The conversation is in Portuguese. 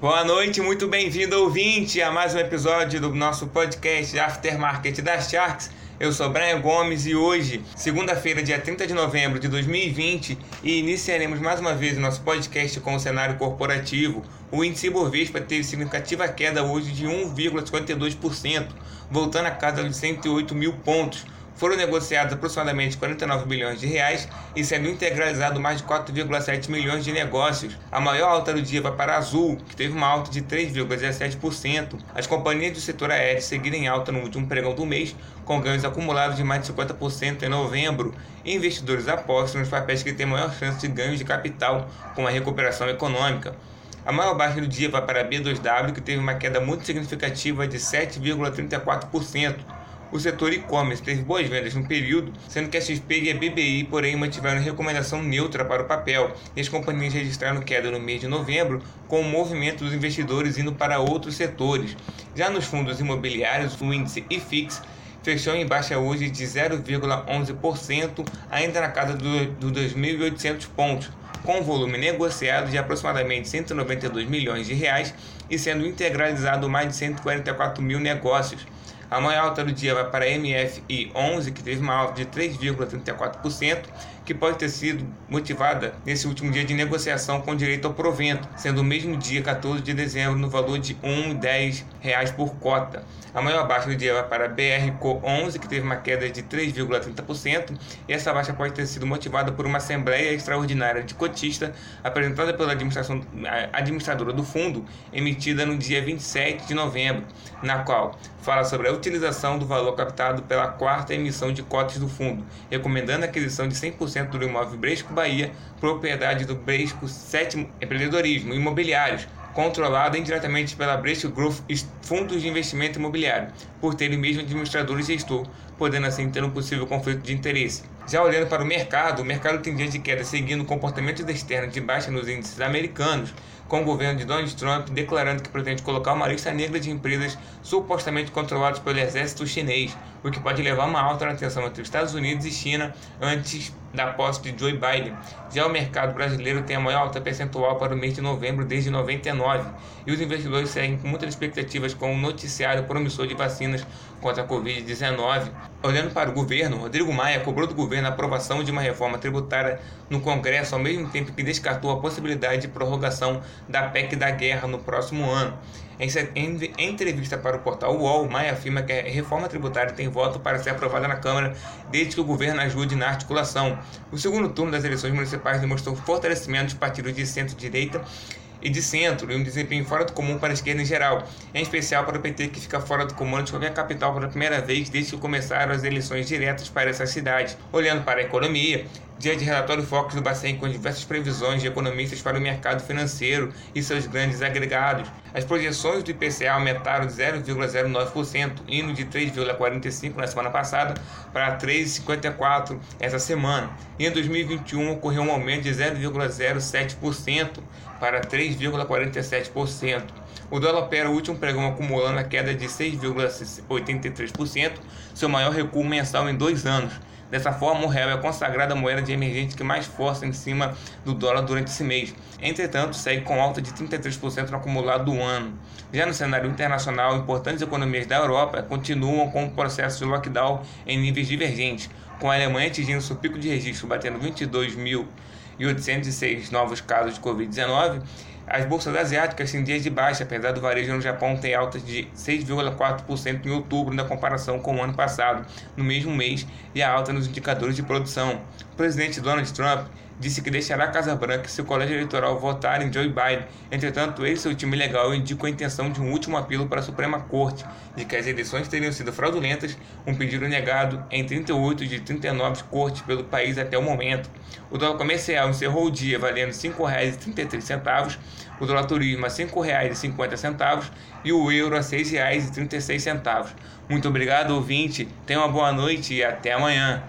Boa noite, muito bem-vindo ouvinte a mais um episódio do nosso podcast Aftermarket das Sharks. Eu sou Brian Gomes e hoje, segunda-feira, dia 30 de novembro de 2020, iniciaremos mais uma vez o nosso podcast com o cenário corporativo. O índice Bovespa teve significativa queda hoje de 1,52%, voltando a casa de 108 mil pontos foram negociados aproximadamente 49 bilhões de reais e sendo integralizado mais de 4,7 milhões de negócios. A maior alta do dia vai para a Azul, que teve uma alta de 3,17%. As companhias do setor aéreo seguiram em alta no último pregão do mês, com ganhos acumulados de mais de 50% em novembro. Investidores apostam nos papéis que têm maior chance de ganhos de capital com a recuperação econômica. A maior baixa do dia vai para a B2W, que teve uma queda muito significativa de 7,34%. O setor e-commerce teve boas vendas no período, sendo que a XP e a BBI, porém, mantiveram recomendação neutra para o papel, e as companhias registraram queda no mês de novembro, com o movimento dos investidores indo para outros setores. Já nos fundos imobiliários, o índice IFIX fechou em baixa hoje de 0,11%, ainda na casa dos do 2.800 pontos, com volume negociado de aproximadamente 192 milhões de reais e sendo integralizado mais de 144 mil negócios. A maior alta do dia vai para a MFI 11, que teve uma alta de 3,34%, que pode ter sido motivada nesse último dia de negociação com direito ao provento, sendo o mesmo dia 14 de dezembro no valor de R$ 1,10 por cota. A maior baixa do dia vai para a BRCO 11, que teve uma queda de 3,30%, e essa baixa pode ter sido motivada por uma assembleia extraordinária de cotista apresentada pela administração, administradora do fundo, emitida no dia 27 de novembro, na qual fala sobre a utilização do valor captado pela quarta emissão de cotas do fundo, recomendando a aquisição de 100% do imóvel Bresco Bahia, propriedade do Bresco Sétimo Empreendedorismo Imobiliários, controlada indiretamente pela Bresco Growth Fundos de Investimento Imobiliário, por ter o mesmo administrador e gestor, podendo assim ter um possível conflito de interesse. Já olhando para o mercado, o mercado tem dias de queda seguindo o comportamento externo de baixa nos índices americanos, com o governo de Donald Trump declarando que pretende colocar uma lista negra de empresas supostamente controladas pelo exército chinês, o que pode levar a uma alta na tensão entre Estados Unidos e China antes da posse de Joe Biden. Já o mercado brasileiro tem a maior alta percentual para o mês de novembro desde 99, e os investidores seguem com muitas expectativas com o noticiário promissor de vacinas contra a Covid-19. Olhando para o governo, Rodrigo Maia cobrou do governo a aprovação de uma reforma tributária no Congresso, ao mesmo tempo que descartou a possibilidade de prorrogação da PEC da guerra no próximo ano. Em entrevista para o portal UOL, Maia afirma que a reforma tributária tem voto para ser aprovada na Câmara desde que o governo ajude na articulação. O segundo turno das eleições municipais demonstrou fortalecimento dos partidos de centro-direita e de centro, e um desempenho fora do comum para a esquerda em geral, em especial para o PT, que fica fora do comando de qualquer capital pela primeira vez desde que começaram as eleições diretas para essa cidade. Olhando para a economia, dia de relatório Focus do Bacen com diversas previsões de economistas para o mercado financeiro e seus grandes agregados. As projeções do IPCA aumentaram de 0,09%, indo de 3,45% na semana passada para 3,54% essa semana. E em 2021 ocorreu um aumento de 0,07% para 3,47%. O dólar opera o último pregão acumulando a queda de 6,83%, seu maior recuo mensal em dois anos. Dessa forma, o real é a consagrada moeda de emergente que mais força em cima do dólar durante esse mês. Entretanto, segue com alta de 33% no acumulado do ano. Já no cenário internacional, importantes economias da Europa continuam com o processo de lockdown em níveis divergentes, com a Alemanha atingindo seu pico de registro, batendo 22.806 novos casos de Covid-19 as bolsas asiáticas têm dias de baixa, apesar do varejo no Japão ter alta de 6,4% em outubro na comparação com o ano passado, no mesmo mês, e a alta nos indicadores de produção. O presidente Donald Trump disse que deixará a Casa Branca se o colégio eleitoral votar em Joe Biden. Entretanto, ele e seu time legal indicam a intenção de um último apelo para a Suprema Corte de que as eleições teriam sido fraudulentas, um pedido negado em 38 de 39 cortes pelo país até o momento. O dólar comercial encerrou o dia valendo R$ 5,33, o dólar turismo a R$ 5,50 e o euro a R$ 6,36. Muito obrigado, ouvinte. Tenha uma boa noite e até amanhã.